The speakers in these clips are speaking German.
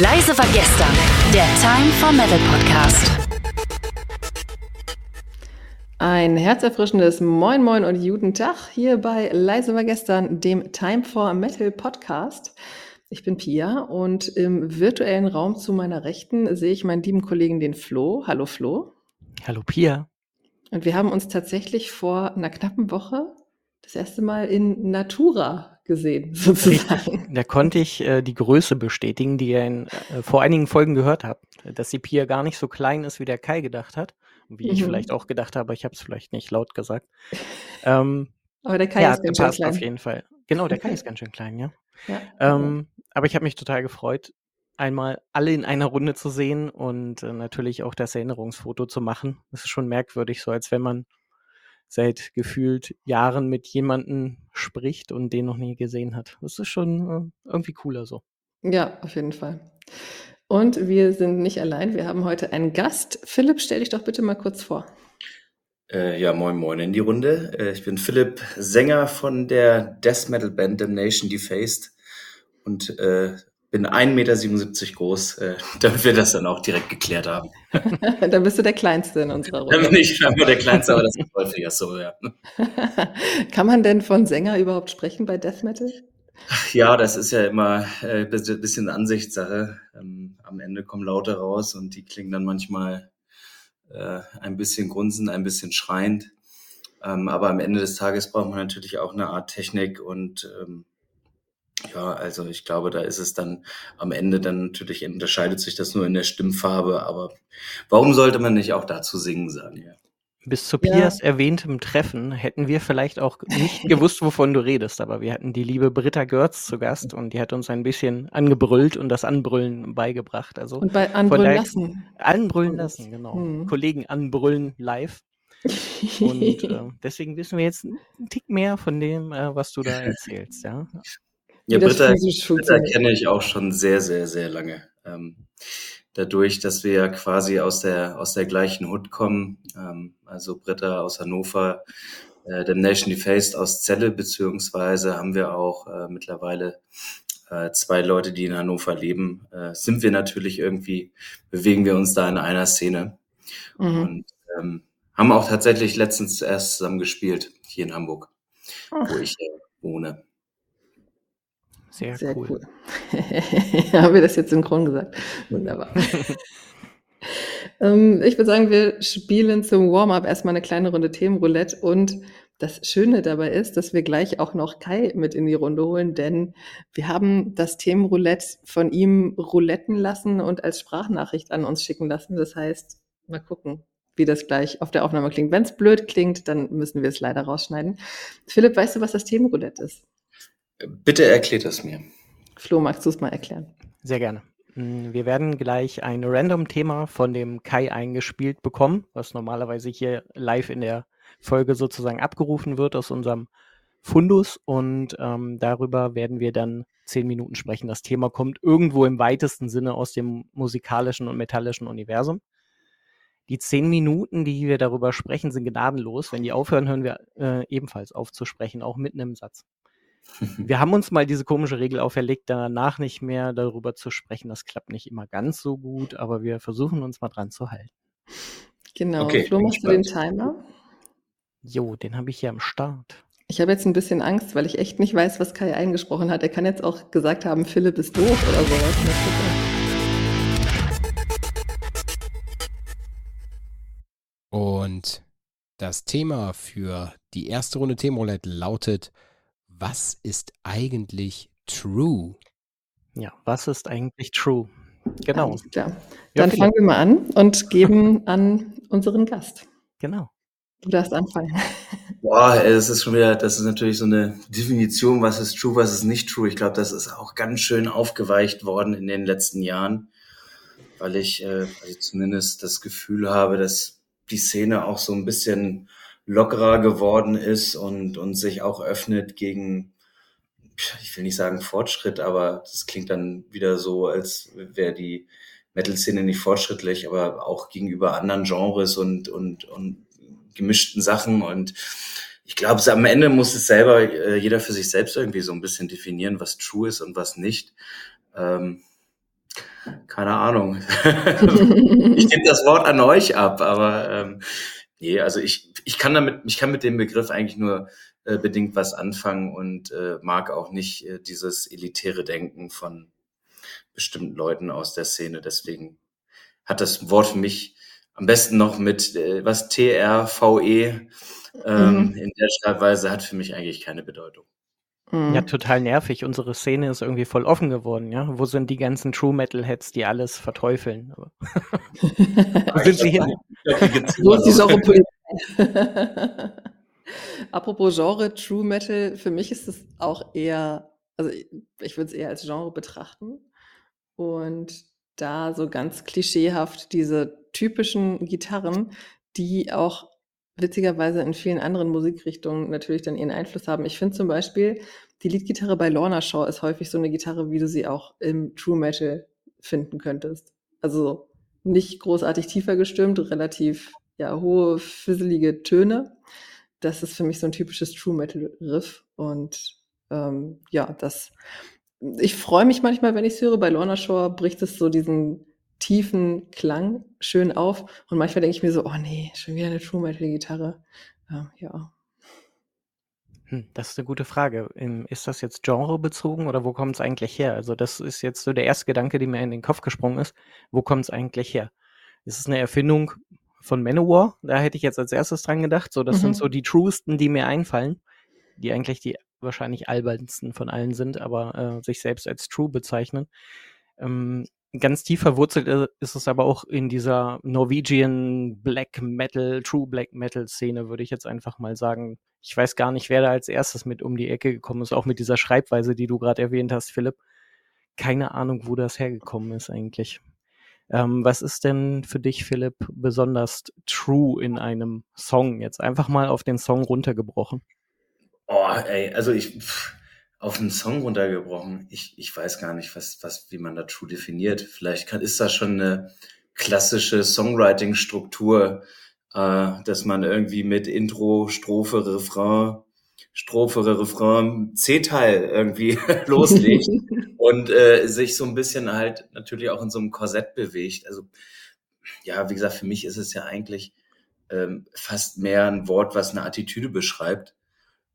Leise war gestern, der Time for Metal Podcast. Ein herzerfrischendes Moin Moin und guten Tag hier bei Leise war gestern, dem Time for Metal Podcast. Ich bin Pia und im virtuellen Raum zu meiner Rechten sehe ich meinen lieben Kollegen, den Flo. Hallo Flo. Hallo Pia. Und wir haben uns tatsächlich vor einer knappen Woche das erste Mal in Natura gesehen, sozusagen. Da konnte ich äh, die Größe bestätigen, die ihr in, äh, vor einigen Folgen gehört habt, dass die Pia gar nicht so klein ist, wie der Kai gedacht hat. Wie ich Mhm. vielleicht auch gedacht habe, ich habe es vielleicht nicht laut gesagt. Ähm, Aber der Kai ja, ist ganz schön klein. auf jeden Fall. Genau, der Kai ist ganz schön klein, ja. Ja. Ähm, aber ich habe mich total gefreut, einmal alle in einer Runde zu sehen und äh, natürlich auch das Erinnerungsfoto zu machen. Das ist schon merkwürdig, so als wenn man seit gefühlt Jahren mit jemandem spricht und den noch nie gesehen hat. Das ist schon äh, irgendwie cooler so. ja, auf jeden Fall. Und wir sind nicht allein, wir haben heute einen Gast. Philipp, stell dich doch bitte mal kurz vor. Äh, ja, moin moin in die Runde. Äh, ich bin Philipp, Sänger von der Death Metal Band Damnation Defaced und äh, bin 1,77 Meter groß, äh, damit wir das dann auch direkt geklärt haben. da bist du der Kleinste in unserer Runde. bin ich scheinbar der Kleinste, aber das ist häufiger so, ja. Kann man denn von Sänger überhaupt sprechen bei Death Metal? Ja, das ist ja immer äh, ein bisschen Ansichtssache. Ähm, am Ende kommen Laute raus und die klingen dann manchmal äh, ein bisschen grunzend, ein bisschen schreiend. Ähm, aber am Ende des Tages braucht man natürlich auch eine Art Technik und ähm, ja, also ich glaube, da ist es dann am Ende dann natürlich unterscheidet sich das nur in der Stimmfarbe, aber warum sollte man nicht auch dazu singen, sagen wir? Bis zu Ja. Pias erwähntem Treffen hätten wir vielleicht auch nicht gewusst, wovon du redest, aber wir hatten die liebe Britta Görz zu Gast und die hat uns ein bisschen angebrüllt und das Anbrüllen beigebracht. Also Und bei Anbrüllen lassen. anbrüllen lassen, genau. Mhm. Kollegen anbrüllen live. Und äh, deswegen wissen wir jetzt einen Tick mehr von dem, äh, was du da erzählst, ja. Ja, Britta, Britta kenne ich auch schon sehr, sehr, sehr lange. Ähm, dadurch, dass wir ja quasi aus der, aus der gleichen Hut kommen, ähm, also Britta aus Hannover, äh, Damnation Defaced aus Celle, beziehungsweise haben wir auch äh, mittlerweile äh, zwei Leute, die in Hannover leben, äh, sind wir natürlich irgendwie, bewegen wir uns da in einer Szene Mhm. und ähm, haben auch tatsächlich letztens erst zusammen gespielt, hier in Hamburg, Ach, wo ich äh, wohne. Sehr, sehr cool. cool. Haben wir das jetzt synchron gesagt? Wunderbar. ähm, ich würde sagen, wir spielen zum Warm-up erstmal eine kleine Runde Themenroulette und das Schöne dabei ist, dass wir gleich auch noch Kai mit in die Runde holen, denn wir haben das Themenroulette von ihm rouletten lassen und als Sprachnachricht an uns schicken lassen. Das heißt, mal gucken, wie das gleich auf der Aufnahme klingt. Wenn es blöd klingt, dann müssen wir es leider rausschneiden. Philipp, weißt du, was das Themenroulette ist? Bitte erklärt es mir. Flo, magst du es mal erklären? Sehr gerne. Mm, Wir werden gleich ein Random-Thema von dem Kai eingespielt bekommen, was normalerweise hier live in der Folge sozusagen abgerufen wird aus unserem Fundus. Und ähm, darüber werden wir dann zehn Minuten sprechen. Das Thema kommt irgendwo im weitesten Sinne aus dem musikalischen und metallischen Universum. Die zehn Minuten, die wir darüber sprechen, sind gnadenlos. Wenn die aufhören, hören wir äh, ebenfalls auf zu sprechen, auch mitten im Satz. Wir haben uns mal diese komische Regel auferlegt, danach nicht mehr darüber zu sprechen. Das klappt nicht immer ganz so gut, aber wir versuchen uns mal dran zu halten. Genau. Okay, Flo, machst du den. Timer? Jo, den habe ich hier am Start. Ich habe jetzt ein bisschen Angst, weil ich echt nicht weiß, was Kai eingesprochen hat. Er kann jetzt auch gesagt haben, Philipp ist doof oder sowas. Und das Thema für die erste Runde Themenroulette lautet: Was ist eigentlich True? Ja, was ist eigentlich true? Genau, Alles klar. Ja, Dann Philipp. fangen wir mal an und geben an unseren Gast. genau. Du darfst anfangen. Boah, das ist schon wieder, das ist natürlich so eine Definition, was ist true, was ist nicht true. Ich glaube, das ist auch ganz schön aufgeweicht worden in den letzten Jahren, weil ich, äh, weil ich zumindest das Gefühl habe, dass die Szene auch so ein bisschen lockerer geworden ist und, und sich auch öffnet gegen, ich will nicht sagen Fortschritt, aber das klingt dann wieder so, als wäre die Metal-Szene nicht fortschrittlich, aber auch gegenüber anderen Genres und, und, und gemischten Sachen. Und ich glaube, am Ende muss es selber äh, jeder für sich selbst irgendwie so ein bisschen definieren, was true ist und was nicht. Ähm, Keine Ahnung. ich gebe das Wort an euch ab, aber ähm, nee, also ich, ich kann damit, ich kann mit dem Begriff eigentlich nur äh, bedingt was anfangen und äh, mag auch nicht äh, dieses elitäre Denken von bestimmten Leuten aus der Szene. Deswegen hat das Wort für mich am besten noch mit äh, was TRVE ähm, mhm. in der Schreibweise hat für mich eigentlich keine Bedeutung. Mhm. Ja, total nervig. Unsere Szene ist irgendwie voll offen geworden, ja. Wo sind die ganzen True Metal Heads, die alles verteufeln? Wo sind sie hin? Wo ist die Genre Apropos Genre, True Metal, für mich ist es auch eher, also ich, ich würde es eher als Genre betrachten. Und da so ganz klischeehaft diese typischen Gitarren, die auch witzigerweise in vielen anderen Musikrichtungen natürlich dann ihren Einfluss haben. Ich finde zum Beispiel, die Leadgitarre bei Lorna Shaw ist häufig so eine Gitarre, wie du sie auch im True Metal finden könntest. Also nicht großartig tiefer gestimmt, relativ ja, hohe, fisselige Töne. Das ist für mich so ein typisches True Metal Riff. Und ähm, ja, das ich freue mich manchmal, wenn ich es höre. Bei Lorna Shore bricht es so diesen tiefen Klang schön auf. Und manchmal denke ich mir so, oh nee, schon wieder eine True Metal Gitarre. Ähm, ja. Hm, das ist eine gute Frage. Ähm, ist das jetzt genrebezogen oder wo kommt es eigentlich her? Also das ist jetzt so der erste Gedanke, der mir in den Kopf gesprungen ist. Wo kommt es eigentlich her? Ist es eine Erfindung von Manowar? Da hätte ich jetzt als erstes dran gedacht. So, das mhm. sind so die truesten, die mir einfallen, die eigentlich die wahrscheinlich albernsten von allen sind, aber äh, sich selbst als true bezeichnen. Ähm, ganz tief verwurzelt ist es aber auch in dieser Norwegian Black Metal, True Black Metal Szene, würde ich jetzt einfach mal sagen. Ich weiß gar nicht, wer da als erstes mit um die Ecke gekommen ist, auch mit dieser Schreibweise, die du gerade erwähnt hast, Philipp. Keine Ahnung, wo das hergekommen ist eigentlich. Ähm, was ist denn für dich, Philipp, besonders true in einem Song? Jetzt einfach mal auf den Song runtergebrochen. Oh, ey, also ich pff, auf einen Song runtergebrochen. Ich, ich weiß gar nicht, was, was, wie man da true definiert. Vielleicht kann, ist das schon eine klassische Songwriting-Struktur, äh, dass man irgendwie mit Intro, Strophe, Refrain, Strophe, Refrain, C-Teil irgendwie loslegt und äh, sich so ein bisschen halt natürlich auch in so einem Korsett bewegt. Also ja, wie gesagt, für mich ist es ja eigentlich ähm, fast mehr ein Wort, was eine Attitüde beschreibt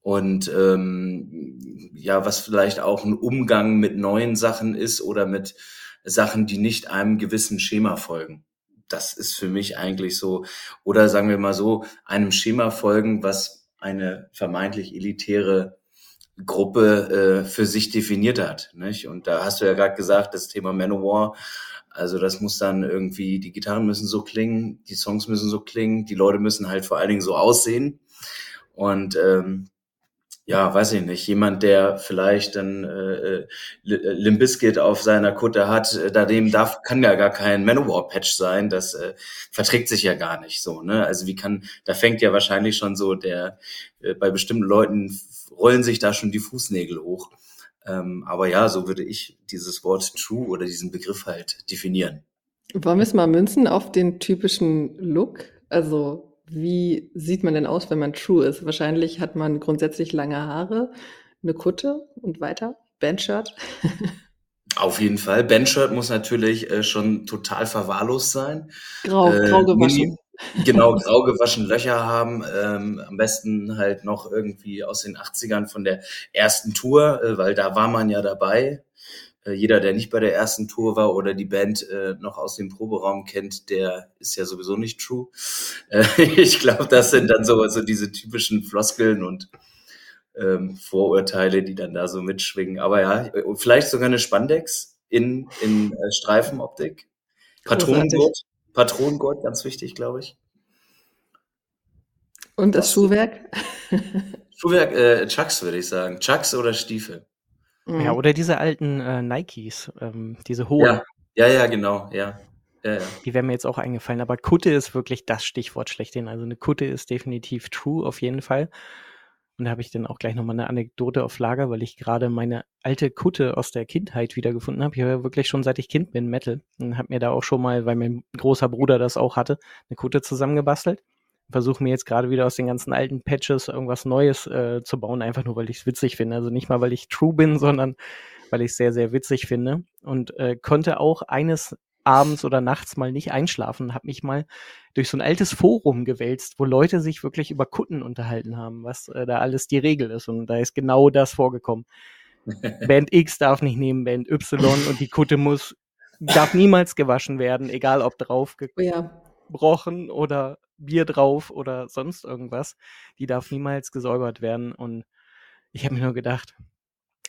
und ähm, ja, was vielleicht auch ein Umgang mit neuen Sachen ist oder mit Sachen, die nicht einem gewissen Schema folgen. Das ist für mich eigentlich so, oder sagen wir mal so, einem Schema folgen, was eine vermeintlich elitäre Gruppe äh, für sich definiert hat. Nicht? Und da hast du ja gerade gesagt, das Thema Manowar, also das muss dann irgendwie, die Gitarren müssen so klingen, die Songs müssen so klingen, die Leute müssen halt vor allen Dingen so aussehen. Und ähm, ja, weiß ich nicht, jemand, der vielleicht dann äh, äh Limbiskit auf seiner Kutte hat, äh, da dem darf, kann ja gar kein Manowar-Patch sein, das äh, verträgt sich ja gar nicht so, ne? Also wie kann, da fängt ja wahrscheinlich schon so der, äh, bei bestimmten Leuten rollen sich da schon die Fußnägel hoch. Ähm, aber ja, so würde ich dieses Wort True oder diesen Begriff halt definieren. Wollen wir es mal münzen auf den typischen Look? Also wie sieht man denn aus, wenn man true ist? Wahrscheinlich hat man grundsätzlich lange Haare, eine Kutte und weiter. Bandshirt. Auf jeden Fall. Bandshirt muss natürlich äh, schon total verwahrlost sein. Grau, äh, grau gewaschen. Genau, grau gewaschen Löcher haben. Ähm, am besten halt noch irgendwie aus den 80ern von der ersten Tour, äh, weil da war man ja dabei. Äh, jeder, der nicht bei der ersten Tour war oder die Band äh, noch aus dem Proberaum kennt, der ist ja sowieso nicht true. Äh, ich glaube, das sind dann so, so diese typischen Floskeln und ähm, Vorurteile, die dann da so mitschwingen. Aber ja, vielleicht sogar eine Spandex in, in äh, Streifenoptik. Patronengurt, Patronengurt, ganz wichtig, glaube ich. Und das? Schuhwerk? Schuhwerk, äh, Chucks würde ich sagen. Chucks oder Stiefel. Ja, mhm. oder diese alten äh, Nikes, ähm, diese hohen. Ja. ja, ja, genau, ja. Ja, ja. Die wären mir jetzt auch eingefallen. Aber Kutte ist wirklich das Stichwort schlechthin. Also eine Kutte ist definitiv true, auf jeden Fall. Und da habe ich dann auch gleich nochmal eine Anekdote auf Lager, weil ich gerade meine alte Kutte aus der Kindheit wiedergefunden habe. Ich höre wirklich schon seit ich Kind bin Metal. Und habe mir da auch schon mal, weil mein großer Bruder das auch hatte, eine Kutte zusammengebastelt versuche mir jetzt gerade wieder aus den ganzen alten Patches irgendwas Neues äh, zu bauen, einfach nur weil ich es witzig finde. Also nicht mal, weil ich true bin, sondern weil ich es sehr, sehr witzig finde und äh, konnte auch eines abends oder nachts mal nicht einschlafen, habe mich mal durch so ein altes Forum gewälzt, wo Leute sich wirklich über Kutten unterhalten haben, was äh, da alles die Regel ist. Und da ist genau das vorgekommen. Band X darf nicht nehmen Band Y und die Kutte muss, darf niemals gewaschen werden, egal ob drauf Oh ja. gebrochen oder Bier drauf oder sonst irgendwas. Die darf niemals gesäubert werden. Und ich habe mir nur gedacht,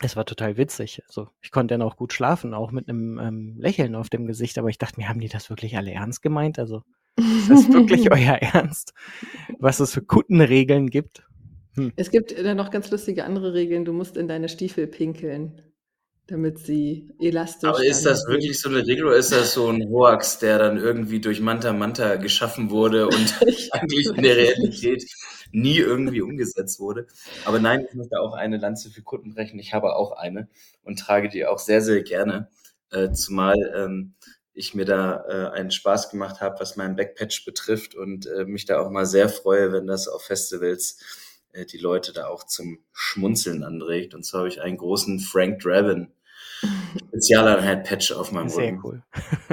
es war total witzig. Also ich konnte dann auch gut schlafen, auch mit einem ähm, Lächeln auf dem Gesicht. Aber ich dachte mir, haben die das wirklich alle ernst gemeint? Also ist das wirklich euer Ernst, was es für Kuttenregeln gibt? Es gibt dann noch ganz lustige andere Regeln. Du musst in deine Stiefel pinkeln, damit sie elastisch Aber ist das sind. wirklich so eine Regel oder ist das so ein Hoax, der dann irgendwie durch Manta Manta geschaffen wurde und Ich eigentlich in der nicht. Realität nie irgendwie umgesetzt wurde? Aber nein, ich möchte auch eine Lanze für Kutten brechen. Ich habe auch eine und trage die auch sehr, sehr gerne. Äh, zumal ähm, ich mir da äh, einen Spaß gemacht habe, was meinen Backpatch betrifft und äh, mich da auch mal sehr freue, wenn das auf Festivals äh, die Leute da auch zum Schmunzeln anregt. Und zwar habe ich einen großen Frank Draven Spezialeinheit Patch auf meinem Sehr Rücken. cool.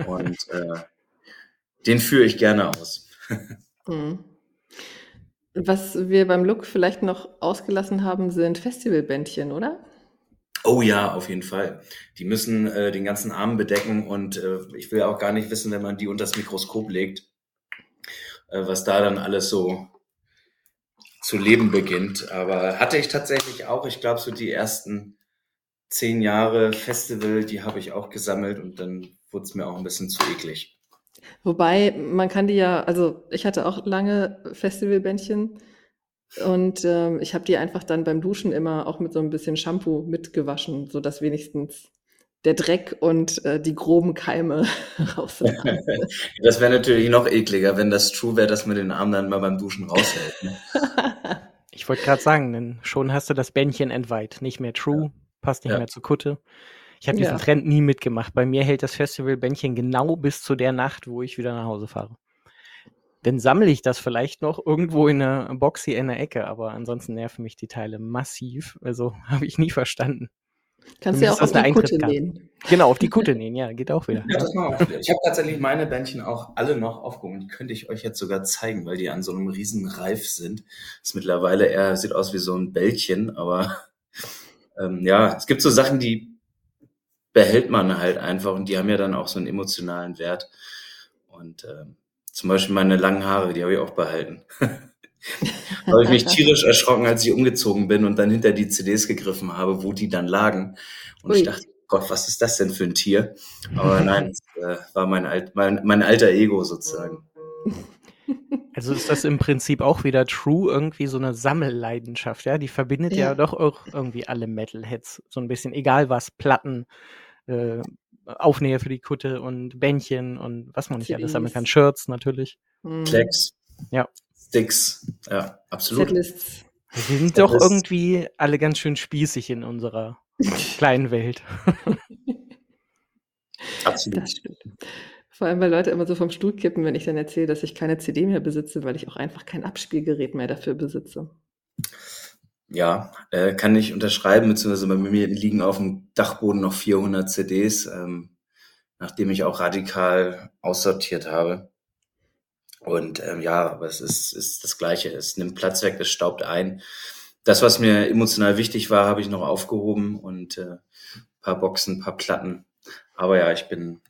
Und äh, den führe ich gerne aus. Hm. Was wir beim Look vielleicht noch ausgelassen haben, sind Festivalbändchen, oder? Oh ja, auf jeden Fall. Die müssen äh, den ganzen Arm bedecken und äh, ich will auch gar nicht wissen, wenn man die unter das Mikroskop legt, äh, was da dann alles so zu leben beginnt. Aber hatte ich tatsächlich auch, ich glaube, so die ersten zehn Jahre Festival, die habe ich auch gesammelt und dann wurde es mir auch ein bisschen zu eklig. Wobei, man kann die ja, also ich hatte auch lange Festivalbändchen und ähm, ich habe die einfach dann beim Duschen immer auch mit so ein bisschen Shampoo mitgewaschen, sodass wenigstens der Dreck und äh, die groben Keime raus waren. Das wäre natürlich noch ekliger, wenn das true wäre, dass man den Arm dann mal beim Duschen raushält. Ne? Ich wollte gerade sagen, denn schon hast du das Bändchen entweiht. Nicht mehr true, passt nicht Ja. mehr zur Kutte. Ich habe diesen Ja. Trend nie mitgemacht. Bei mir hält das Festivalbändchen genau bis zu der Nacht, wo ich wieder nach Hause fahre. Dann sammle ich das vielleicht noch irgendwo in einer Box hier in der Ecke, aber ansonsten nerven mich die Teile massiv. Also habe ich nie verstanden. Kannst du ja auch auf das die Kutte nähen. Genau, auf die Kutte nähen, ja, geht auch wieder. Ja, das wieder. Ich habe tatsächlich meine Bändchen auch alle noch aufgehoben. Die könnte ich euch jetzt sogar zeigen, weil die an so einem riesen Reif sind. Ist mittlerweile eher, sieht aus wie so ein Bällchen, aber ähm, ja, es gibt so Sachen, die behält man halt einfach und die haben ja dann auch so einen emotionalen Wert. Und ähm, zum Beispiel meine langen Haare, die habe ich auch behalten. da habe ich mich tierisch erschrocken, als ich umgezogen bin und dann hinter die CDs gegriffen habe, wo die dann lagen. Und ich Ui. dachte, Gott, was ist das denn für ein Tier? Aber nein, das äh, war mein, alt, mein, mein alter Ego sozusagen. Also ist das im Prinzip auch wieder True irgendwie so eine Sammelleidenschaft, ja? Die verbindet ja, Ja. doch auch irgendwie alle Metalheads so ein bisschen, egal was, Platten, äh, Aufnäher für die Kutte und Bändchen und was man nicht alles sammeln kann, CDs. Shirts natürlich. Hm. Klecks, Ja. Sticks, ja, absolut. Setlists. Wir sind doch irgendwie alle ganz schön spießig in unserer kleinen Welt. Absolut. Das stimmt. Vor allem, weil Leute immer so vom Stuhl kippen, wenn ich dann erzähle, dass ich keine CD mehr besitze, weil ich auch einfach kein Abspielgerät mehr dafür besitze. Ja, äh, kann ich unterschreiben, beziehungsweise bei mir liegen auf dem Dachboden noch 400 CDs, ähm, nachdem ich auch radikal aussortiert habe. Und ähm, ja, aber es ist, ist das Gleiche. Es nimmt Platz weg, es staubt ein. Das, was mir emotional wichtig war, habe ich noch aufgehoben und äh, paar Boxen, paar Platten. Aber ja, ich bin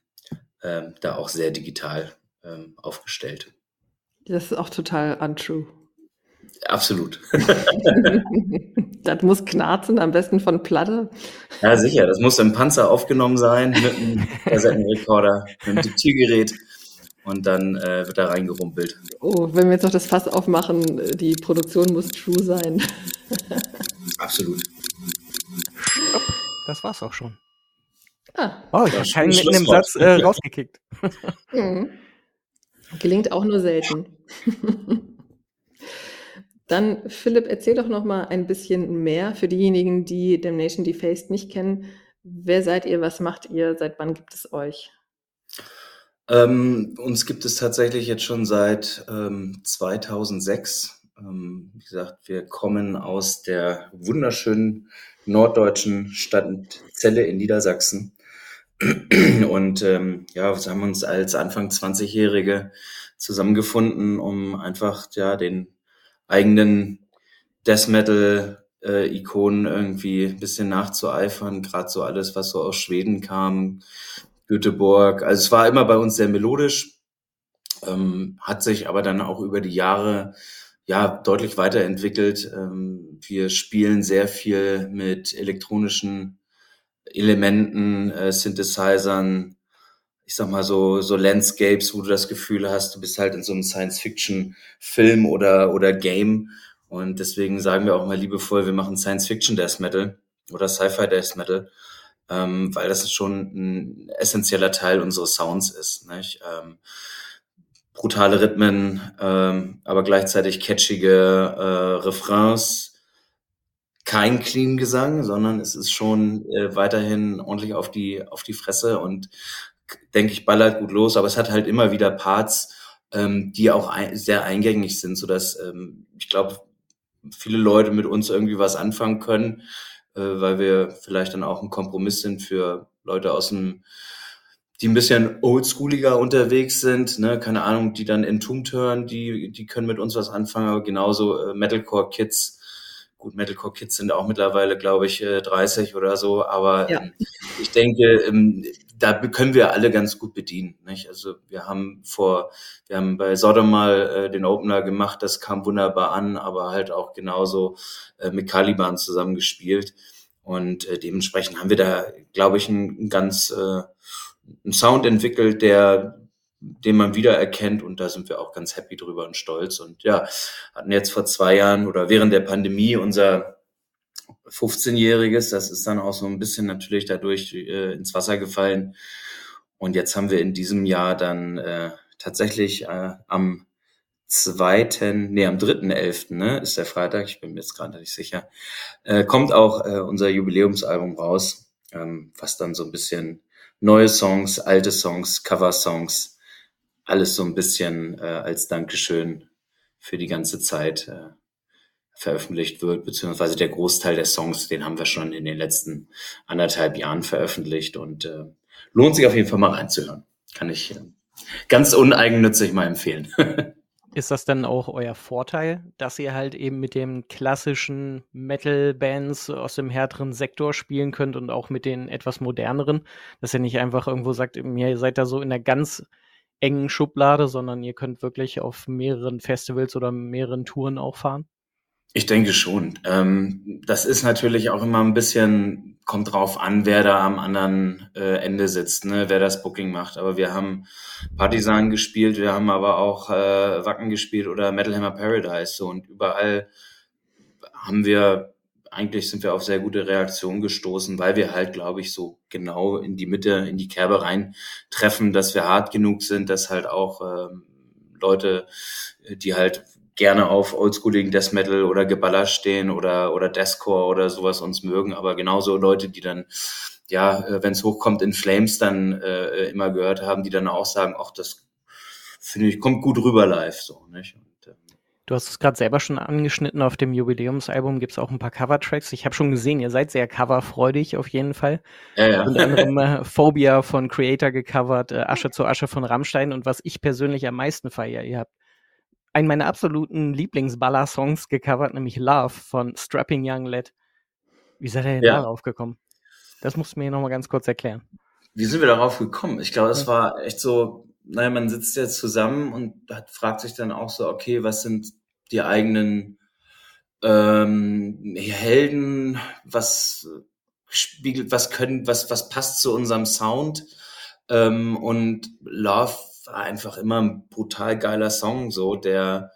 ähm, da auch sehr digital ähm, aufgestellt. Das ist auch total untrue. Absolut. das muss knarzen, am besten von Platte. Ja, sicher. Das muss im Panzer aufgenommen sein mit einem Kassettenrekorder, mit einem Diktiergerät und dann äh, wird da reingerumpelt. Oh, wenn wir jetzt noch das Fass aufmachen, die Produktion muss true sein. Absolut. Das war's auch schon. Ah, Oh, ich habe keinen im Schlusswort. Satz äh, rausgekickt. mhm. Gelingt auch nur selten. Dann, Philipp, erzähl doch noch mal ein bisschen mehr für diejenigen, die Damnation Defaced nicht kennen. Wer seid ihr? Was macht ihr? Seit wann gibt es euch? Ähm, uns gibt es tatsächlich jetzt schon seit ähm, 2006. Ähm, wie gesagt, wir kommen aus der wunderschönen norddeutschen Stadt Celle in Niedersachsen. Und ähm, ja, wir haben uns als Anfang 20-Jährige zusammengefunden, um einfach ja den eigenen Death Metal äh, Ikonen irgendwie ein bisschen nachzueifern, gerade so alles, was so aus Schweden kam, Göteborg. Also es war immer bei uns sehr melodisch, ähm, hat sich aber dann auch über die Jahre ja deutlich weiterentwickelt. Ähm, wir spielen sehr viel mit elektronischen Elementen, äh, Synthesizern, ich sag mal so, so Landscapes, wo du das Gefühl hast, du bist halt in so einem Science-Fiction-Film oder, oder Game. Und deswegen sagen wir auch mal liebevoll, wir machen Science-Fiction-Death Metal oder Sci-Fi-Death Metal, ähm, weil das schon ein essentieller Teil unseres Sounds ist. Nicht? Ähm, brutale Rhythmen, ähm, aber gleichzeitig catchige äh, Refrains, kein clean Gesang, sondern es ist schon äh, weiterhin ordentlich auf die, auf die Fresse und denke ich, ballert gut los, aber es hat halt immer wieder Parts, ähm, die auch ein, sehr eingängig sind, so dass ähm, ich glaube, viele Leute mit uns irgendwie was anfangen können, äh, weil wir vielleicht dann auch ein Kompromiss sind für Leute aus dem, die ein bisschen oldschooliger unterwegs sind, ne, keine Ahnung, die dann Entombed hören, die, die können mit uns was anfangen, aber genauso äh, Metalcore-Kids, gut, Metalcore-Kids sind auch mittlerweile, glaube ich, 30 äh, oder so, aber ja. Ähm, ich denke, ähm, da können wir alle ganz gut bedienen. Nicht? Also wir haben vor, wir haben bei Sodom mal äh, den Opener gemacht, das kam wunderbar an, aber halt auch genauso äh, mit Caliban zusammengespielt. Und äh, dementsprechend haben wir da, glaube ich, einen, ganz äh, einen Sound entwickelt, der den man wiedererkennt und da sind wir auch ganz happy drüber und stolz. Und ja, hatten jetzt vor zwei Jahren oder während der Pandemie unser 15-Jähriges. Das ist dann auch so ein bisschen natürlich dadurch äh, ins Wasser gefallen. Und jetzt haben wir in diesem Jahr dann äh, tatsächlich äh, am zweiten, nee, am dritten elften, ne, ist der Freitag, ich bin mir jetzt gerade nicht sicher, äh, kommt auch äh, unser Jubiläumsalbum raus, ähm, was dann so ein bisschen neue Songs, alte Songs, Cover-Songs, alles so ein bisschen äh, als Dankeschön für die ganze Zeit äh, veröffentlicht wird, beziehungsweise der Großteil der Songs, den haben wir schon in den letzten anderthalb Jahren veröffentlicht und äh, lohnt sich auf jeden Fall mal reinzuhören. Kann ich äh, ganz uneigennützig mal empfehlen. Ist das dann auch euer Vorteil, dass ihr halt eben mit den klassischen Metal-Bands aus dem härteren Sektor spielen könnt und auch mit den etwas moderneren? Dass ihr nicht einfach irgendwo sagt, ihr seid da so in der ganz engen Schublade, sondern ihr könnt wirklich auf mehreren Festivals oder mehreren Touren auch fahren? Ich denke schon. Ähm, das ist natürlich auch immer ein bisschen, kommt drauf an, wer da am anderen äh, Ende sitzt, ne, wer das Booking macht. Aber wir haben Partisan gespielt, wir haben aber auch äh, Wacken gespielt oder Metal Hammer Paradise. So, und überall haben wir, eigentlich sind wir auf sehr gute Reaktionen gestoßen, weil wir halt, glaube ich, so genau in die Mitte, in die Kerbe rein treffen, dass wir hart genug sind, dass halt auch ähm, Leute, die halt gerne auf oldschooligen Death Metal oder Geballer stehen oder, oder Deathcore oder sowas uns mögen, aber genauso Leute, die dann, ja, äh, wenn es hochkommt in Flames dann äh, immer gehört haben, die dann auch sagen, ach, das finde ich, kommt gut rüber live, so, nicht? Und, ähm, Du hast es gerade selber schon angeschnitten, auf dem Jubiläumsalbum gibt es auch ein paar Cover-Tracks. Ich habe schon gesehen, ihr seid sehr coverfreudig auf jeden Fall. Ja, ja. Unter anderem äh, Phobia von Creator gecovert, äh, Asche zu Asche von Rammstein und was ich persönlich am meisten feiere, ihr habt einen meiner absoluten Lieblingsballer-Songs gecovert, nämlich Love von Strapping Young Lad. Wie seid ihr denn ja. darauf gekommen? Das musst du mir nochmal ganz kurz erklären. Wie sind wir darauf gekommen? Ich glaube, das war echt so, naja, man sitzt jetzt zusammen und hat, fragt sich dann auch so, okay, was sind die eigenen ähm, Helden, was spiegelt, was können, was, was passt zu unserem Sound? Ähm, und Love war einfach immer ein brutal geiler Song, so der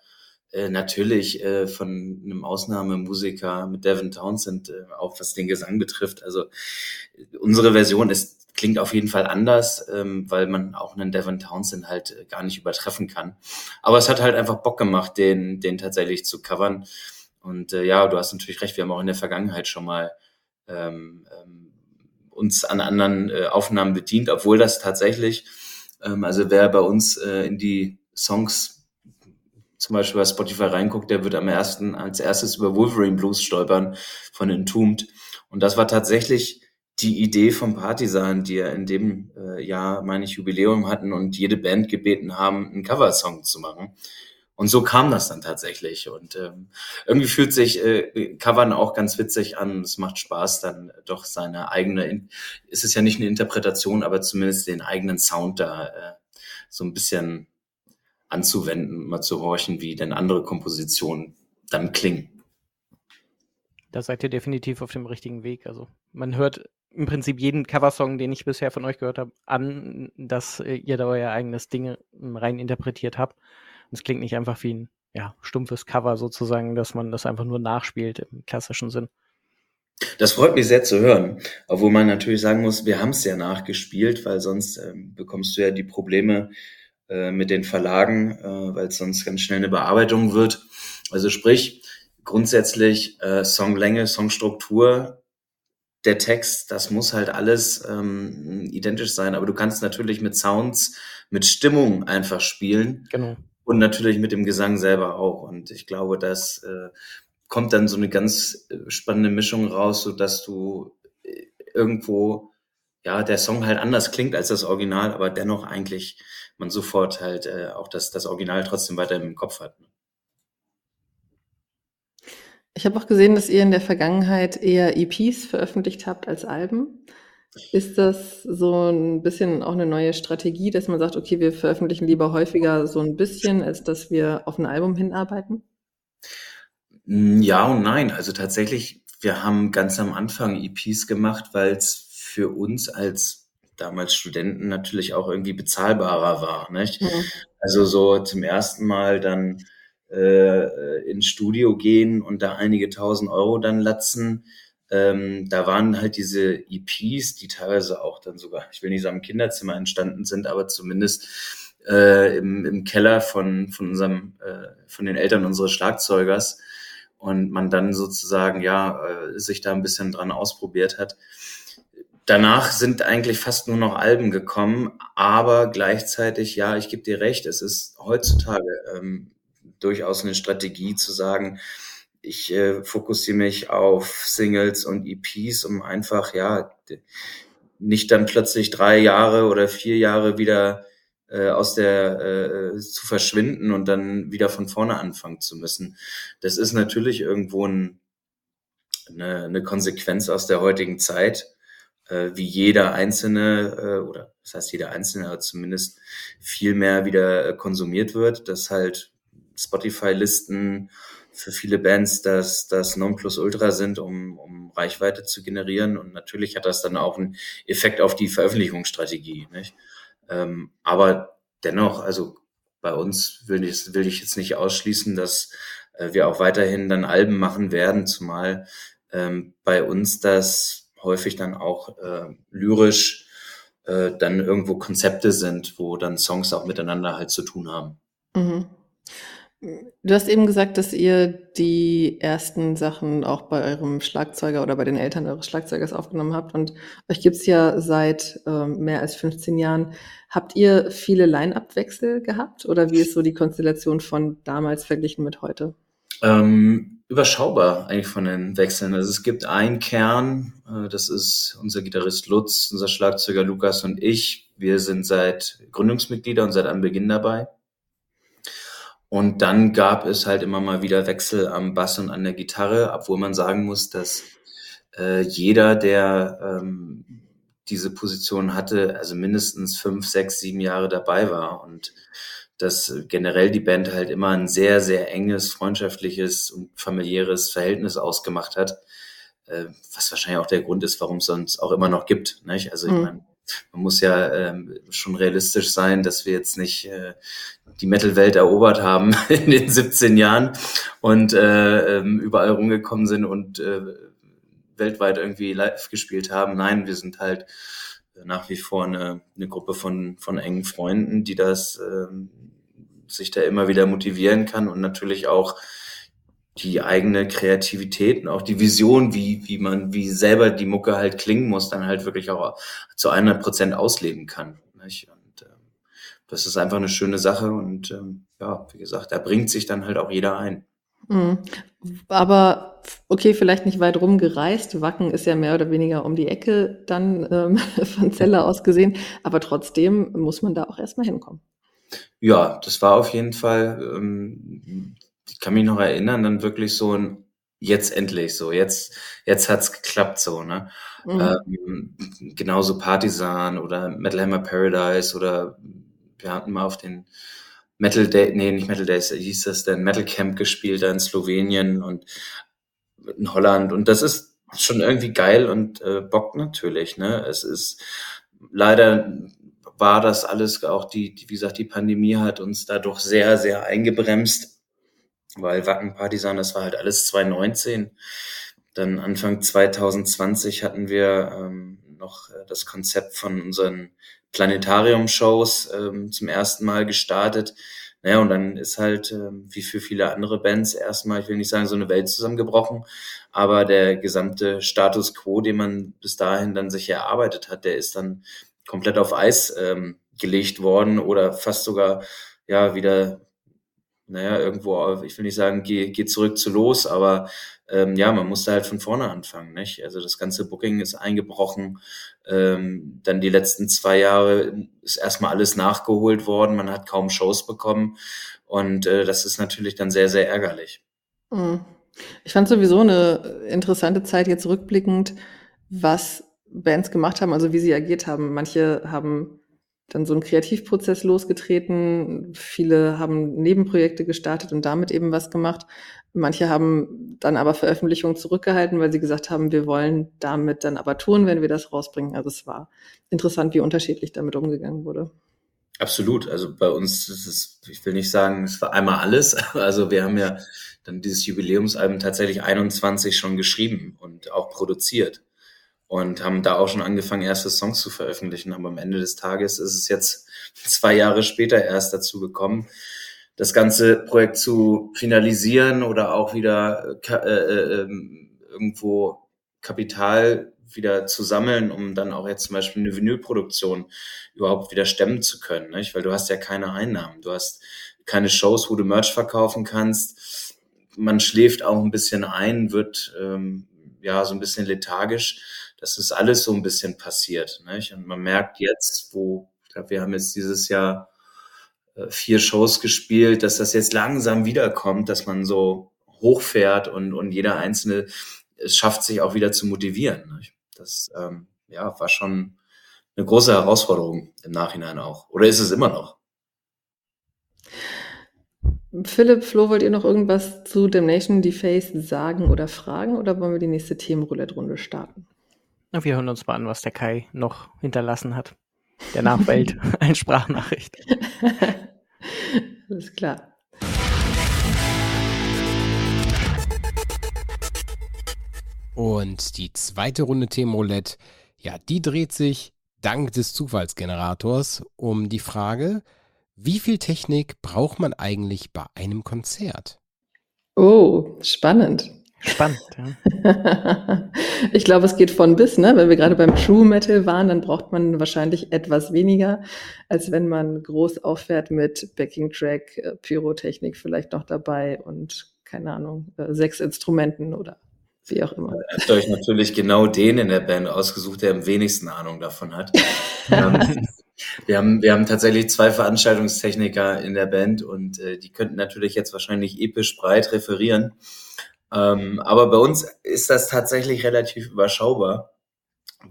äh, natürlich äh, von einem Ausnahmemusiker mit Devin Townsend, äh, auch was den Gesang betrifft. Also unsere Version ist klingt auf jeden Fall anders, ähm, weil man auch einen Devin Townsend halt äh, gar nicht übertreffen kann. Aber es hat halt einfach Bock gemacht, den, den tatsächlich zu covern. Und äh, ja, du hast natürlich recht, wir haben auch in der Vergangenheit schon mal ähm, ähm, uns an anderen äh, Aufnahmen bedient, obwohl das tatsächlich also wer bei uns äh, in die Songs zum Beispiel bei Spotify reinguckt, der wird am ersten, als erstes über Wolverine Blues stolpern von Entombed. Und das war tatsächlich die Idee vom Partisan, die ja in dem äh, Jahr, meine ich, Jubiläum hatten und jede Band gebeten haben, einen Coversong zu machen. Und so kam das dann tatsächlich. Und ähm, irgendwie fühlt sich äh, Covern auch ganz witzig an. Es macht Spaß, dann doch seine eigene, ist es ja nicht eine Interpretation, aber zumindest den eigenen Sound da äh, so ein bisschen anzuwenden, mal zu horchen, wie denn andere Kompositionen dann klingen. Da seid ihr definitiv auf dem richtigen Weg. Also man hört im Prinzip jeden Coversong, den ich bisher von euch gehört habe, an, dass ihr da euer eigenes Ding rein interpretiert habt. Es klingt nicht einfach wie ein ja, stumpfes Cover sozusagen, dass man das einfach nur nachspielt im klassischen Sinn. Das freut mich sehr zu hören, obwohl man natürlich sagen muss, wir haben es ja nachgespielt, weil sonst ähm, bekommst du ja die Probleme äh, mit den Verlagen, äh, weil es sonst ganz schnell eine Bearbeitung wird. Also sprich, grundsätzlich äh, Songlänge, Songstruktur, der Text, das muss halt alles ähm, identisch sein, aber du kannst natürlich mit Sounds, mit Stimmung einfach spielen. Genau. Und natürlich mit dem Gesang selber auch. Und ich glaube, das äh, kommt dann so eine ganz äh, spannende Mischung raus, so dass du äh, irgendwo, ja, der Song halt anders klingt als das Original, aber dennoch eigentlich man sofort halt äh, auch das, das Original trotzdem weiter im Kopf hat. Ne? Ich habe auch gesehen, dass ihr in der Vergangenheit eher EPs veröffentlicht habt als Alben. Ist das so ein bisschen auch eine neue Strategie, dass man sagt: „Okay, wir veröffentlichen lieber häufiger so ein bisschen, als dass wir auf ein Album hinarbeiten?“ hm, ja und nein. Also, tatsächlich, wir haben ganz am Anfang EPs gemacht, weil es für uns als damals Studenten natürlich auch irgendwie bezahlbarer war, nicht? Mhm. Also, so zum ersten Mal dann, äh, ins Studio gehen und da einige Tausend Euro dann latzen, ähm, da waren halt diese EPs, die teilweise auch dann sogar, ich will nicht sagen im Kinderzimmer entstanden sind, aber zumindest äh, im, im Keller von, von unserem, äh, von den Eltern unseres Schlagzeugers und man dann sozusagen ja äh, sich da ein bisschen dran ausprobiert hat. Danach sind eigentlich fast nur noch Alben gekommen, aber gleichzeitig, ja, ich gebe dir recht, es ist heutzutage ähm, durchaus eine Strategie zu sagen, ich äh, fokussiere mich auf Singles und EPs, um einfach, ja, nicht dann plötzlich drei Jahre oder vier Jahre wieder äh, aus der äh, zu verschwinden und dann wieder von vorne anfangen zu müssen. Das ist natürlich irgendwo ein, eine, eine Konsequenz aus der heutigen Zeit, äh, wie jeder Einzelne äh, oder das heißt jeder Einzelne, aber zumindest viel mehr wieder konsumiert wird, dass halt Spotify-Listen für viele Bands das, das Nonplusultra sind, um, um Reichweite zu generieren. Und natürlich hat das dann auch einen Effekt auf die Veröffentlichungsstrategie. Nicht? Ähm, aber dennoch, also bei uns will ich, will ich jetzt nicht ausschließen, dass äh, wir auch weiterhin dann Alben machen werden, zumal ähm, bei uns das häufig dann auch äh, lyrisch äh, dann irgendwo Konzepte sind, wo dann Songs auch miteinander halt zu tun haben. Mhm. Du hast eben gesagt, dass ihr die ersten Sachen auch bei eurem Schlagzeuger oder bei den Eltern eures Schlagzeugers aufgenommen habt und euch gibt's ja seit, ähm, mehr als 15 Jahren. Habt ihr viele Line-Up-Wechsel gehabt oder wie ist so die Konstellation von damals verglichen mit heute? Ähm, überschaubar eigentlich von den Wechseln. Also es gibt einen Kern, äh, das ist unser Gitarrist Lutz, unser Schlagzeuger Lukas und ich. Wir sind seit Gründungsmitglieder und seit Anbeginn dabei. Und dann gab es halt immer mal wieder Wechsel am Bass und an der Gitarre, obwohl man sagen muss, dass äh, jeder, der ähm, diese Position hatte, also mindestens fünf, sechs, sieben Jahre dabei war und dass generell die Band halt immer ein sehr, sehr enges, freundschaftliches und familiäres Verhältnis ausgemacht hat, äh, was wahrscheinlich auch der Grund ist, warum es sonst auch immer noch gibt. Nicht? Also ich mhm. meine, man muss ja ähm, schon realistisch sein, dass wir jetzt nicht äh, die Metal-Welt erobert haben in den 17 Jahren und äh, ähm, überall rumgekommen sind und äh, weltweit irgendwie live gespielt haben. Nein, wir sind halt nach wie vor eine, eine Gruppe von, von engen Freunden, die das ähm, sich da immer wieder motivieren kann und natürlich auch die eigene Kreativität und auch die Vision, wie, wie man, wie selber die Mucke halt klingen muss, dann halt wirklich auch zu 100 Prozent ausleben kann. Nicht? Und ähm, das ist einfach eine schöne Sache und ähm, ja, wie gesagt, da bringt sich dann halt auch jeder ein. Mhm. Aber okay, vielleicht nicht weit rumgereist. Wacken ist ja mehr oder weniger um die Ecke dann ähm, von Celle aus gesehen. Aber trotzdem muss man da auch erstmal hinkommen. Ja, das war auf jeden Fall, ähm, ich kann mich noch erinnern, dann wirklich so ein jetzt endlich so, jetzt, jetzt hat's geklappt so, ne? Mhm. Ähm, genauso Partisan oder Metal Hammer Paradise oder wir hatten mal auf den Metal Day, nee, nicht Metal Days, hieß das denn, Metal Camp gespielt da in Slowenien und in Holland. Und das ist schon irgendwie geil und äh, bockt natürlich. Ne? Es ist leider war das alles auch die, die, wie gesagt, die Pandemie hat uns dadurch sehr, sehr eingebremst, weil Wacken Partisan, das war halt alles 2019. Dann Anfang 2020 hatten wir ähm, noch äh, das Konzept von unseren Planetarium-Shows ähm, zum ersten Mal gestartet. Naja, und dann ist halt, ähm, wie für viele andere Bands, erstmal, ich will nicht sagen, so eine Welt zusammengebrochen, aber der gesamte Status quo, den man bis dahin dann sich erarbeitet hat, der ist dann komplett auf Eis ähm, gelegt worden oder fast sogar ja wieder naja, irgendwo, ich will nicht sagen, geh, geh zurück zu los, aber ähm, ja, man musste halt von vorne anfangen, nicht? Also das ganze Booking ist eingebrochen. Ähm, dann die letzten zwei Jahre ist erstmal alles nachgeholt worden, man hat kaum Shows bekommen und äh, das ist natürlich dann sehr, sehr ärgerlich. Mhm. Ich fand sowieso eine interessante Zeit jetzt rückblickend, was Bands gemacht haben, also wie sie agiert haben. Manche haben dann so einen Kreativprozess losgetreten. Viele haben Nebenprojekte gestartet und damit eben was gemacht. Manche haben dann aber Veröffentlichungen zurückgehalten, weil sie gesagt haben, wir wollen damit dann aber tun, wenn wir das rausbringen. Also es war interessant, wie unterschiedlich damit umgegangen wurde. Absolut. Also bei uns ist es, ich will nicht sagen, es war einmal alles. Also wir haben ja dann dieses Jubiläumsalbum tatsächlich 21 schon geschrieben und auch produziert und haben da auch schon angefangen, erste Songs zu veröffentlichen. Aber am Ende des Tages ist es jetzt zwei Jahre später erst dazu gekommen, das ganze Projekt zu finalisieren oder auch wieder äh, äh, ähm, irgendwo Kapital wieder zu sammeln, um dann auch jetzt zum Beispiel eine Vinylproduktion überhaupt wieder stemmen zu können. Nicht? Weil du hast ja keine Einnahmen. Du hast keine Shows, wo du Merch verkaufen kannst. Man schläft auch ein bisschen ein, wird ähm, ja so ein bisschen lethargisch das ist alles so ein bisschen passiert. Nicht? Und man merkt jetzt, wo, ich glaube, wir haben jetzt dieses Jahr äh, vier Shows gespielt, dass das jetzt langsam wiederkommt, dass man so hochfährt und, und jeder Einzelne es schafft, sich auch wieder zu motivieren. Nicht? Das ähm, ja, war schon eine große Herausforderung im Nachhinein auch. Oder ist es immer noch? Philipp, Flo, wollt ihr noch irgendwas zu Damnation Deface sagen oder fragen oder wollen wir die nächste Themenroulette-Runde starten? Wir hören uns mal an, was der Kai noch hinterlassen hat. Der Nachwelt, ein Sprachnachricht. Alles klar. Und die zweite Runde Themenroulette, ja, die dreht sich dank des Zufallsgenerators um die Frage, wie viel Technik braucht man eigentlich bei einem Konzert? Oh, spannend. Spannend, ja. ich glaube, es geht von bis, ne? Wenn wir gerade beim True Metal waren, dann braucht man wahrscheinlich etwas weniger, als wenn man groß auffährt mit Backing Track, äh, Pyrotechnik vielleicht noch dabei und keine Ahnung, äh, sechs Instrumenten oder wie auch immer. Ihr habt euch natürlich genau den in der Band ausgesucht, der am wenigsten Ahnung davon hat. Ähm, wir haben, wir haben tatsächlich zwei Veranstaltungstechniker in der Band und äh, die könnten natürlich jetzt wahrscheinlich episch breit referieren. Ähm, aber bei uns ist das tatsächlich relativ überschaubar,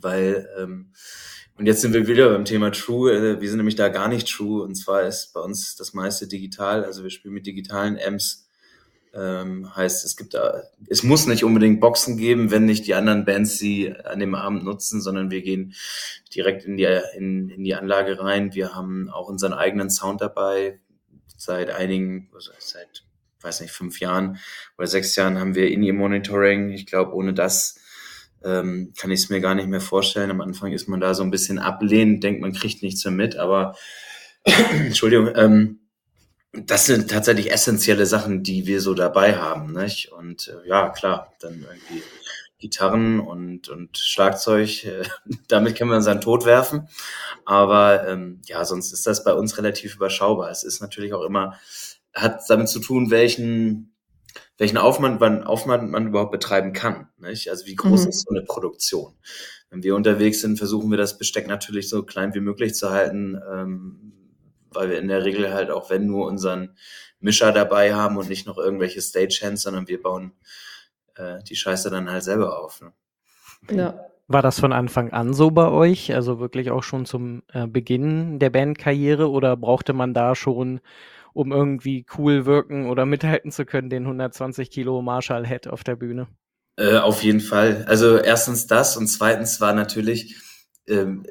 weil, ähm, und jetzt sind wir wieder beim Thema True. Äh, wir sind nämlich da gar nicht True. Und zwar ist bei uns das meiste digital. Also wir spielen mit digitalen Amps. Ähm, heißt, es gibt da, es muss nicht unbedingt Boxen geben, wenn nicht die anderen Bands sie an dem Abend nutzen, sondern wir gehen direkt in die, in, in die Anlage rein. Wir haben auch unseren eigenen Sound dabei. Seit einigen, also seit weiß nicht, fünf Jahren oder sechs Jahren haben wir In-Ear-Monitoring. Ich glaube, ohne das ähm, kann ich es mir gar nicht mehr vorstellen. Am Anfang ist man da so ein bisschen ablehnend, denkt, man kriegt nichts mehr mit, aber Entschuldigung, ähm, das sind tatsächlich essentielle Sachen, die wir so dabei haben. Nicht? Und äh, ja, klar, dann irgendwie Gitarren und, und Schlagzeug. Äh, damit können wir unseren Tod werfen. Aber ähm, ja, sonst ist das bei uns relativ überschaubar. Es ist natürlich auch immer, hat damit zu tun, welchen welchen Aufwand man, Aufwand man überhaupt betreiben kann. Nicht? Also wie groß mhm. ist so eine Produktion? Wenn wir unterwegs sind, versuchen wir das Besteck natürlich so klein wie möglich zu halten, ähm, weil wir in der Regel halt auch, wenn nur unseren Mischer dabei haben und nicht noch irgendwelche Stagehands, sondern wir bauen äh, die Scheiße dann halt selber auf. Ne? Ja. War das von Anfang an so bei euch? Also wirklich auch schon zum äh, Beginn der Bandkarriere oder brauchte man da schon um irgendwie cool wirken oder mithalten zu können, den 120 Kilo Marshall Head auf der Bühne? Äh, auf jeden Fall. Also erstens das und zweitens war natürlich, ähm,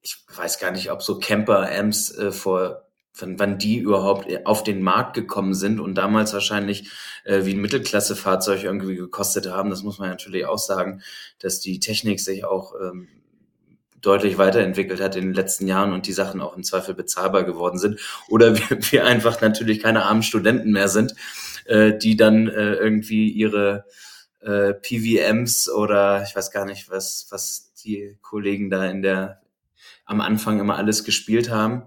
ich weiß gar nicht, ob so Camper-Amps äh, vor wann, wann die überhaupt auf den Markt gekommen sind und damals wahrscheinlich äh, wie ein Mittelklassefahrzeug irgendwie gekostet haben. Das muss man natürlich auch sagen, dass die Technik sich auch ähm, deutlich weiterentwickelt hat in den letzten Jahren und die Sachen auch im Zweifel bezahlbar geworden sind. Oder wir, wir einfach natürlich keine armen Studenten mehr sind, äh, die dann äh, irgendwie ihre äh, PVMs oder ich weiß gar nicht, was, was die Kollegen da in der am Anfang immer alles gespielt haben.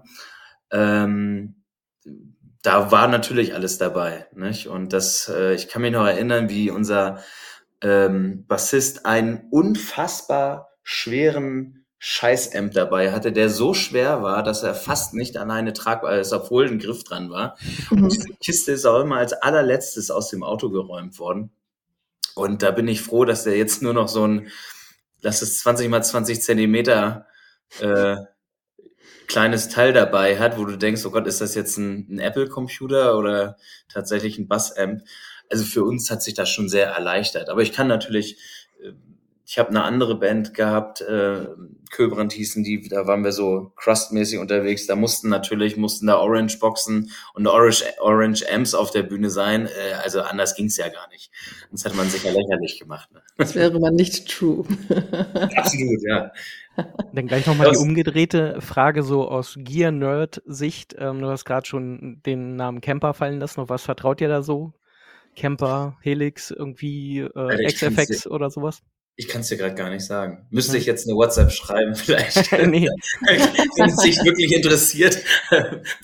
Ähm, da war natürlich alles dabei. Nicht? Und das, äh, ich kann mich noch erinnern, wie unser ähm, Bassist einen unfassbar schweren Scheißamp dabei hatte, der so schwer war, dass er fast nicht alleine tragbar ist, obwohl ein Griff dran war. Mhm. Und die Kiste ist auch immer als allerletztes aus dem Auto geräumt worden. Und da bin ich froh, dass der jetzt nur noch so ein, lass es 20 mal 20 Zentimeter äh, kleines Teil dabei hat, wo du denkst, oh Gott, ist das jetzt ein, ein Apple-Computer oder tatsächlich ein Bass-Amp? Also für uns hat sich das schon sehr erleichtert. Aber ich kann natürlich äh, ich habe eine andere Band gehabt, äh, Köbrand hießen die, da waren wir so crustmäßig unterwegs. Da mussten natürlich, mussten da Orange Boxen und Orange, Orange Amps auf der Bühne sein. Äh, also anders ging's ja gar nicht. Das hätte man sicher lächerlich gemacht. Ne? Das wäre mal nicht true. Absolut, ja. Dann gleich nochmal die umgedrehte Frage so aus Gear-Nerd-Sicht. Ähm, du hast gerade schon den Namen Camper fallen lassen. Auf was vertraut ihr da so? Camper, Helix, irgendwie äh, XFX oder sowas? Ich kann es dir gerade gar nicht sagen. Müsste ich jetzt eine WhatsApp schreiben, vielleicht. nee. Wenn es dich wirklich interessiert,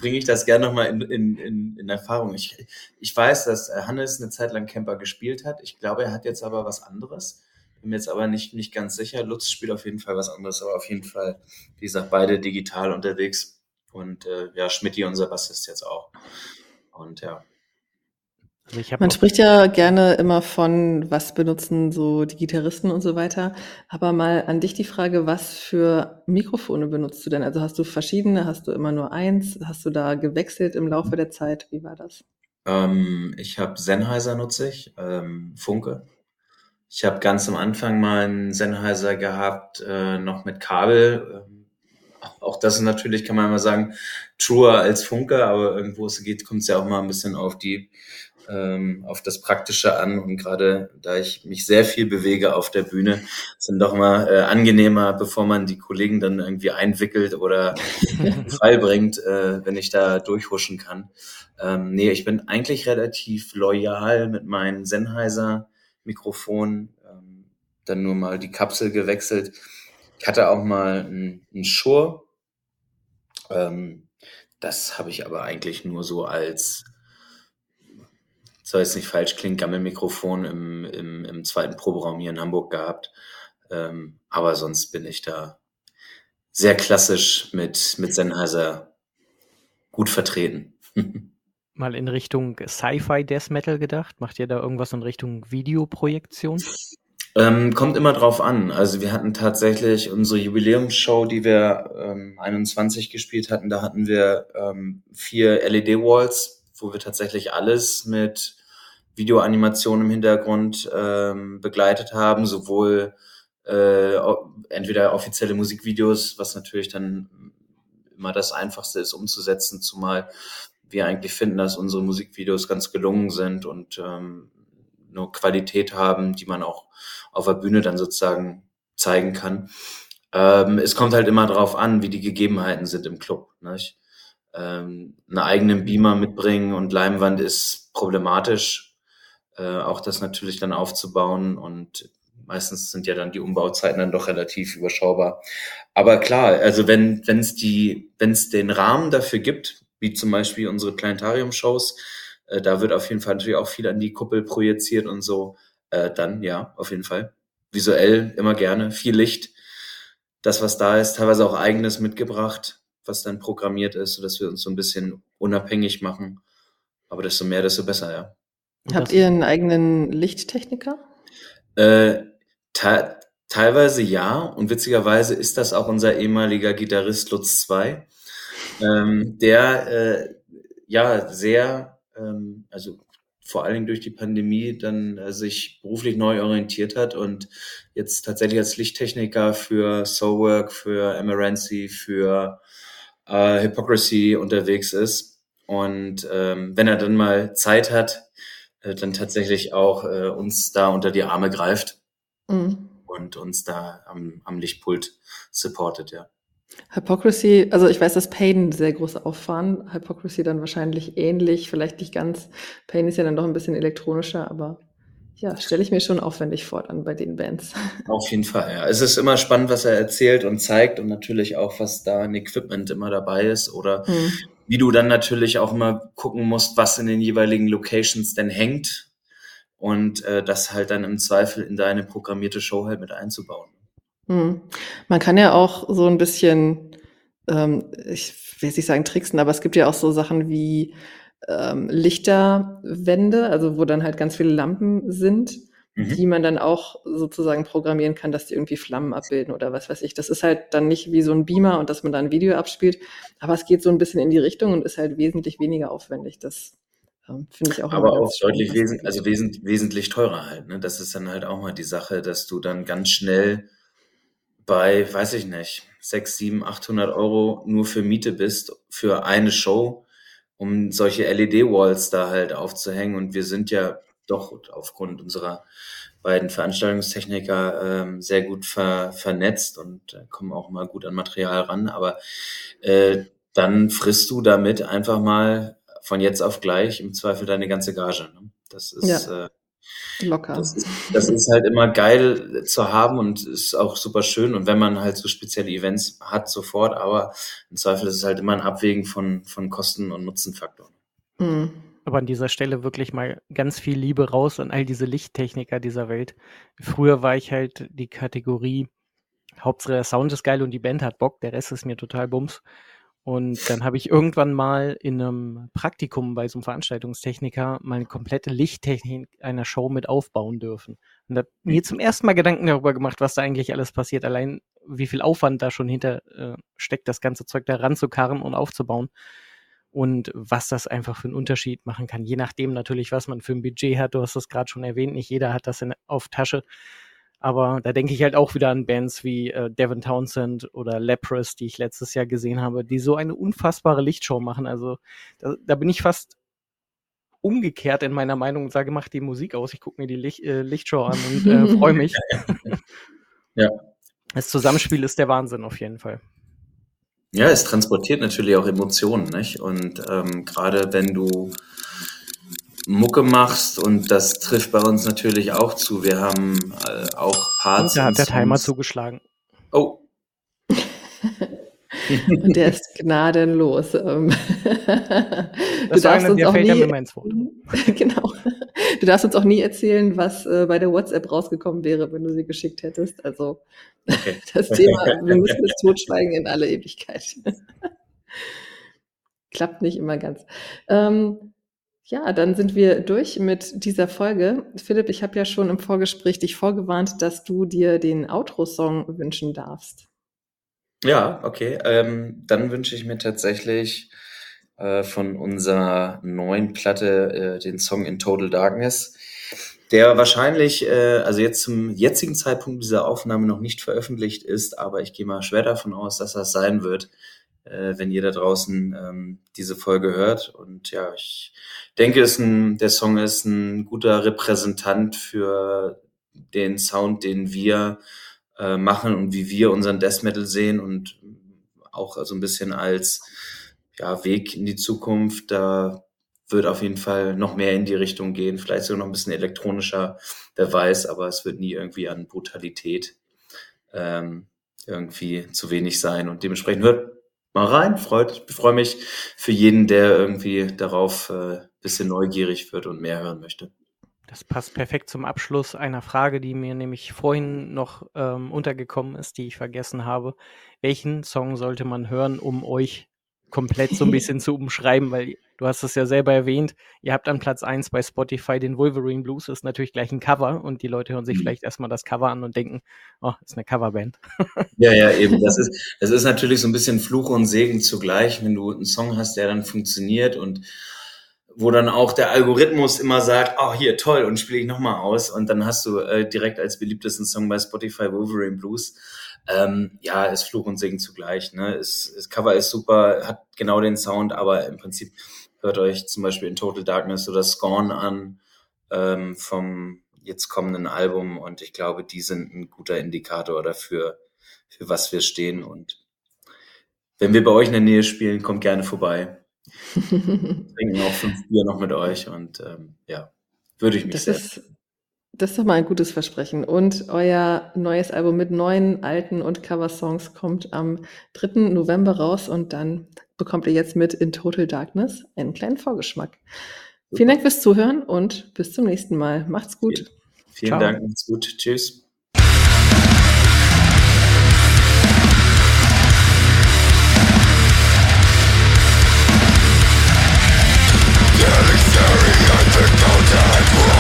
bringe ich das gerne nochmal in, in, in, in Erfahrung. Ich, ich weiß, dass Hannes eine Zeit lang Camper gespielt hat. Ich glaube, er hat jetzt aber was anderes. Bin mir jetzt aber nicht, nicht ganz sicher. Lutz spielt auf jeden Fall was anderes, aber auf jeden Fall, wie gesagt, beide digital unterwegs. Und äh, ja, Schmidti, unser Bassist jetzt auch. Und ja, also Man spricht ja gerne immer von, was benutzen so die Gitarristen und so weiter. Aber mal an dich die Frage, was für Mikrofone benutzt du denn? Also hast du verschiedene, hast du immer nur eins? Hast du da gewechselt im Laufe der Zeit? Wie war das? Ähm, ich habe Sennheiser nutze ich, ähm, Funke. Ich habe ganz am Anfang mal einen Sennheiser gehabt, äh, noch mit Kabel. Ähm, auch das ist natürlich, kann man mal sagen, truer als Funke, aber irgendwo es geht, kommt es ja auch mal ein bisschen auf die ähm, auf das Praktische an. Und gerade da ich mich sehr viel bewege auf der Bühne, sind doch mal äh, angenehmer, bevor man die Kollegen dann irgendwie einwickelt oder Fall bringt, äh, wenn ich da durchhuschen kann. Ähm, nee, ich bin eigentlich relativ loyal mit meinen Sennheiser Mikrofon, ähm, dann nur mal die Kapsel gewechselt. Ich hatte auch mal einen, einen Shure. Ähm, das habe ich aber eigentlich nur so als soll jetzt nicht falsch klingen, Gammelmikrofon im, im, im zweiten Proberaum hier in Hamburg gehabt. Ähm, aber sonst bin ich da sehr klassisch mit, mit Sennheiser gut vertreten. Mal in Richtung Sci-Fi Death Metal gedacht? Macht ihr da irgendwas in Richtung Videoprojektion? Ähm, kommt immer drauf an. Also wir hatten tatsächlich unsere Jubiläumsshow, die wir ähm, 21 gespielt hatten, da hatten wir ähm, vier LED-Walls, wo wir tatsächlich alles mit Videoanimation im Hintergrund ähm, begleitet haben, sowohl äh, entweder offizielle Musikvideos, was natürlich dann immer das Einfachste ist umzusetzen, zumal wir eigentlich finden, dass unsere Musikvideos ganz gelungen sind und ähm, nur Qualität haben, die man auch auf der Bühne dann sozusagen zeigen kann. Ähm, es kommt halt immer darauf an, wie die Gegebenheiten sind im Club. Nicht? Ähm, einen eigenen Beamer mitbringen und Leimwand ist problematisch, äh, auch das natürlich dann aufzubauen. Und meistens sind ja dann die Umbauzeiten dann doch relativ überschaubar. Aber klar, also wenn wenn es die, wenn es den Rahmen dafür gibt, wie zum Beispiel unsere Planetarium-Shows, äh, da wird auf jeden Fall natürlich auch viel an die Kuppel projiziert und so, äh, dann ja, auf jeden Fall. Visuell immer gerne, viel Licht, das, was da ist, teilweise auch eigenes mitgebracht, was dann programmiert ist, sodass wir uns so ein bisschen unabhängig machen. Aber desto mehr, desto besser, ja. Habt ihr einen eigenen Lichttechniker? Äh, te teilweise ja. Und witzigerweise ist das auch unser ehemaliger Gitarrist Lutz 2, ähm, der äh, ja sehr, ähm, also vor allen Dingen durch die Pandemie dann äh, sich beruflich neu orientiert hat und jetzt tatsächlich als Lichttechniker für Soulwork, für Amarancy, für äh, Hypocrisy unterwegs ist. Und ähm, wenn er dann mal Zeit hat, äh, dann tatsächlich auch äh, uns da unter die Arme greift mhm. und uns da am, am Lichtpult supportet, ja. Hypocrisy, also ich weiß, dass Pain sehr groß auffahren. Hypocrisy dann wahrscheinlich ähnlich, vielleicht nicht ganz. Pain ist ja dann doch ein bisschen elektronischer, aber ja, stelle ich mir schon aufwendig vor dann bei den Bands. Auf jeden Fall, ja. Es ist immer spannend, was er erzählt und zeigt und natürlich auch, was da an Equipment immer dabei ist oder hm. Wie du dann natürlich auch immer gucken musst, was in den jeweiligen Locations denn hängt und äh, das halt dann im Zweifel in deine programmierte Show halt mit einzubauen. Hm. Man kann ja auch so ein bisschen, ähm, ich will nicht sagen tricksen, aber es gibt ja auch so Sachen wie ähm, Lichterwände, also wo dann halt ganz viele Lampen sind, mhm. die man dann auch sozusagen programmieren kann, dass die irgendwie Flammen abbilden oder was weiß ich. Das ist halt dann nicht wie so ein Beamer und dass man da ein Video abspielt, aber es geht so ein bisschen in die Richtung und ist halt wesentlich weniger aufwendig. Das ähm, finde ich auch. Aber auch deutlich wesentlich, also wesentlich, wesentlich teurer halt. Ne? Das ist dann halt auch mal die Sache, dass du dann ganz schnell bei, weiß ich nicht, 6, 7, 800 Euro nur für Miete bist, für eine Show um solche LED-Walls da halt aufzuhängen. Und wir sind ja doch aufgrund unserer beiden Veranstaltungstechniker ähm, sehr gut ver vernetzt und äh, kommen auch mal gut an Material ran. Aber äh, dann frisst du damit einfach mal von jetzt auf gleich im Zweifel deine ganze Gage. Ne? Das ist ja. äh, Locker. Das ist, das ist halt immer geil zu haben und ist auch super schön. Und wenn man halt so spezielle Events hat, sofort, aber im Zweifel ist es halt immer ein Abwägen von, von Kosten- und Nutzenfaktoren. Mhm. Aber an dieser Stelle wirklich mal ganz viel Liebe raus an all diese Lichttechniker dieser Welt. Früher war ich halt die Kategorie, Hauptsache der Sound ist geil und die Band hat Bock, der Rest ist mir total Bums. Und dann habe ich irgendwann mal in einem Praktikum bei so einem Veranstaltungstechniker mal eine komplette Lichttechnik einer Show mit aufbauen dürfen. Und da mir zum ersten Mal Gedanken darüber gemacht, was da eigentlich alles passiert. Allein wie viel Aufwand da schon hinter äh, steckt, das ganze Zeug da ranzukarren und aufzubauen. Und was das einfach für einen Unterschied machen kann. Je nachdem natürlich, was man für ein Budget hat. Du hast das gerade schon erwähnt. Nicht jeder hat das in, auf Tasche. Aber da denke ich halt auch wieder an Bands wie äh, Devin Townsend oder Leprous, die ich letztes Jahr gesehen habe, die so eine unfassbare Lichtshow machen. Also da, da bin ich fast umgekehrt in meiner Meinung und sage, mach die Musik aus, ich gucke mir die Licht, äh, Lichtshow an und äh, freue mich. ja. Das Zusammenspiel ist der Wahnsinn auf jeden Fall. Ja, es transportiert natürlich auch Emotionen, nicht? Und ähm, gerade wenn du Mucke machst und das trifft bei uns natürlich auch zu. Wir haben äh, auch Parts. Und da hat der Timer zugeschlagen. Oh. und der ist gnadenlos. Ähm. du darfst uns auch nie, genau. Du darfst uns auch nie erzählen, was äh, bei der WhatsApp rausgekommen wäre, wenn du sie geschickt hättest. Also okay. das Thema, wir müssen es totschweigen in alle Ewigkeit. Klappt nicht immer ganz. Ähm, ja, dann sind wir durch mit dieser Folge. Philipp, ich habe ja schon im Vorgespräch dich vorgewarnt, dass du dir den Outro-Song wünschen darfst. Ja, okay. Ähm, dann wünsche ich mir tatsächlich äh, von unserer neuen Platte äh, den Song In Total Darkness, der wahrscheinlich, äh, also jetzt zum jetzigen Zeitpunkt dieser Aufnahme noch nicht veröffentlicht ist, aber ich gehe mal schwer davon aus, dass das sein wird äh, wenn ihr da draußen ähm, diese Folge hört. Und ja, ich denke, ist ein, der Song ist ein guter Repräsentant für den Sound, den wir äh, machen und wie wir unseren Death Metal sehen und auch so ein bisschen als ja, Weg in die Zukunft. Da wird auf jeden Fall noch mehr in die Richtung gehen, vielleicht sogar noch ein bisschen elektronischer, wer weiß, aber es wird nie irgendwie an Brutalität ähm, irgendwie zu wenig sein und dementsprechend hört mal rein, freut, ich freue mich für jeden, der irgendwie darauf äh, bisschen neugierig wird und mehr hören möchte. Das passt perfekt zum Abschluss einer Frage, die mir nämlich vorhin noch ähm, untergekommen ist, die ich vergessen habe. Welchen Song sollte man hören, um euch komplett so ein bisschen zu umschreiben, weil du hast es ja selber erwähnt, ihr habt an Platz 1 bei Spotify den Wolverine Blues, das ist natürlich gleich ein Cover und die Leute hören sich mhm. vielleicht erstmal das Cover an und denken, oh, ist eine Coverband. Ja, ja, eben. Das ist, das ist natürlich so ein bisschen Fluch und Segen zugleich, wenn du einen Song hast, der dann funktioniert und wo dann auch der Algorithmus immer sagt, oh hier toll und spiele ich nochmal aus und dann hast du äh, direkt als beliebtesten Song bei Spotify Wolverine Blues. Ähm, ja, ist Fluch und Segen zugleich. Ne? Ist, das Cover ist super, hat genau den Sound, aber im Prinzip hört euch zum Beispiel in Total Darkness oder Scorn an ähm, vom jetzt kommenden Album und ich glaube, die sind ein guter Indikator dafür, für was wir stehen und wenn wir bei euch in der Nähe spielen, kommt gerne vorbei. Trinken auch fünf Bier noch mit euch und ähm, ja, würde ich mich das sehr. Ist, das ist doch mal ein gutes Versprechen. Und euer neues Album mit neuen, alten und Coversongs kommt am 3. November raus und dann bekommt ihr jetzt mit In Total Darkness einen kleinen Vorgeschmack. Super. Vielen Dank fürs Zuhören und bis zum nächsten Mal. Macht's gut. Vielen, vielen Dank, macht's gut. Tschüss. Getting staring at the contact